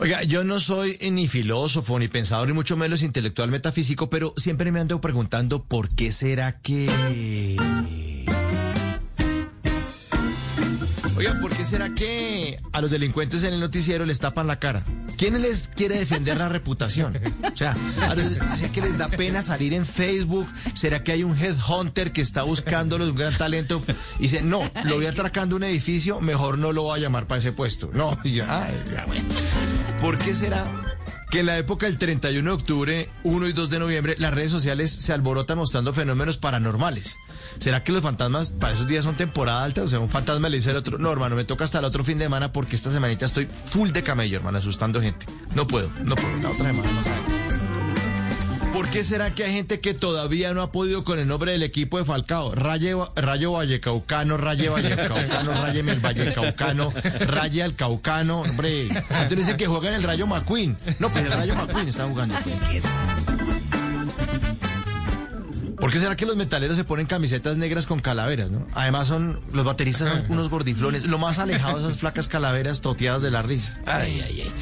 Oiga, yo no soy ni filósofo, ni pensador, ni mucho menos intelectual metafísico, pero siempre me ando preguntando por qué será que... Oiga, ¿por qué será que a los delincuentes en el noticiero les tapan la cara? ¿Quién les quiere defender la reputación? O sea, ¿será que les da pena salir en Facebook? ¿Será que hay un headhunter que está buscándolos un gran talento y dice, no, lo voy atracando un edificio, mejor no lo voy a llamar para ese puesto? No, y yo, ay, ya, bueno. ¿Por qué será que en la época del 31 de octubre, 1 y 2 de noviembre, las redes sociales se alborotan mostrando fenómenos paranormales? ¿Será que los fantasmas para esos días son temporada alta? O sea, un fantasma le dice al otro, no, hermano, me toca hasta el otro fin de semana porque esta semanita estoy full de camello, hermano, asustando gente. No puedo, no puedo, la otra semana más tarde. ¿Por qué será que hay gente que todavía no ha podido con el nombre del equipo de Falcao? Raye, Rayo Vallecaucano, Raye Vallecaucano, Raye el Vallecaucano, Raye al Caucano. Hombre, entonces dicen que juega en el Rayo McQueen. No, pues el Rayo McQueen está jugando. ¿Por qué será que los metaleros se ponen camisetas negras con calaveras, no? Además son, los bateristas son unos gordiflones, lo más alejados de esas flacas calaveras toteadas de la risa. Ay, ay, ay.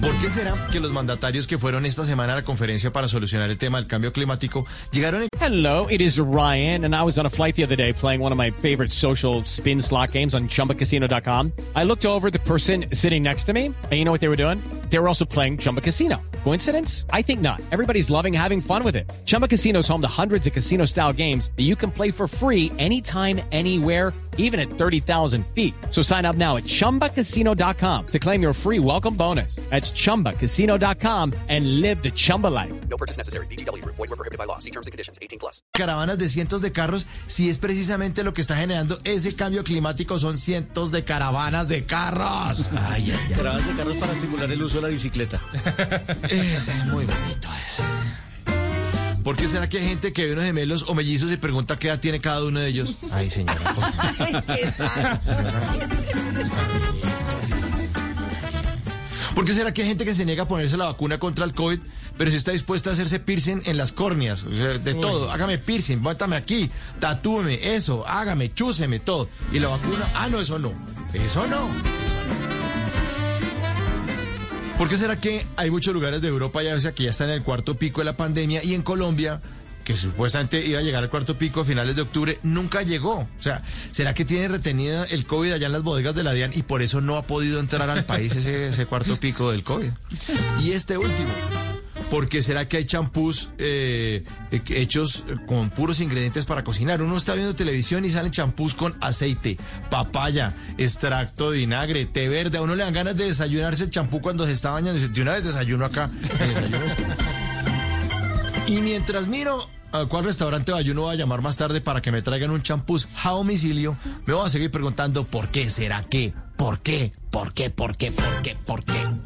¿Por qué será que los mandatarios que fueron esta semana a la conferencia para solucionar el tema del cambio climático llegaron en Hello, it is Ryan, and I was on a flight the other day playing one of my favorite social spin slot games on chumbacasino.com. I looked over the person sitting next to me, and you know what they were doing? They were also playing Chumba Casino. Coincidence? I think not. Everybody's loving having fun with it. Chumba Casino is home to hundreds of casino style games that you can play for free anytime, anywhere even at 30,000 feet. So sign up now at ChumbaCasino.com to claim your free welcome bonus. That's ChumbaCasino.com and live the Chumba life. No purchase necessary. VGW Group. Void were prohibited by law. See terms and conditions. 18 plus. caravanas de cientos de carros, si es precisamente lo que está generando ese cambio climático, son cientos de caravanas de carros. Ay, ay, ay. Caravanas de carros para estimular el uso la bicicleta. Ese es muy bonito ese. ¿Por qué será que hay gente que ve unos gemelos o mellizos y pregunta qué edad tiene cada uno de ellos? Ay, señora. por favor. ¿Por qué será que hay gente que se niega a ponerse la vacuna contra el COVID, pero sí está dispuesta a hacerse piercing en las córneas? O sea, de todo. Hágame piercing, bótame aquí, tatúeme, eso, hágame, chúseme, todo. Y la vacuna, ah, no, eso no. Eso no. ¿Por qué será que hay muchos lugares de Europa ya, o que ya están en el cuarto pico de la pandemia y en Colombia, que supuestamente iba a llegar al cuarto pico a finales de octubre, nunca llegó? O sea, ¿será que tiene retenida el COVID allá en las bodegas de la DIAN y por eso no ha podido entrar al país ese, ese cuarto pico del COVID? Y este último. ¿Por qué será que hay champús eh, eh, hechos con puros ingredientes para cocinar? Uno está viendo televisión y salen champús con aceite, papaya, extracto de vinagre, té verde. A uno le dan ganas de desayunarse el champú cuando se está bañando. Dice, de una vez desayuno acá. me desayuno esto". Y mientras miro a cuál restaurante Bayuno va a llamar más tarde para que me traigan un champús a domicilio, me voy a seguir preguntando por qué será que, por qué, por qué, por qué, por qué, por qué.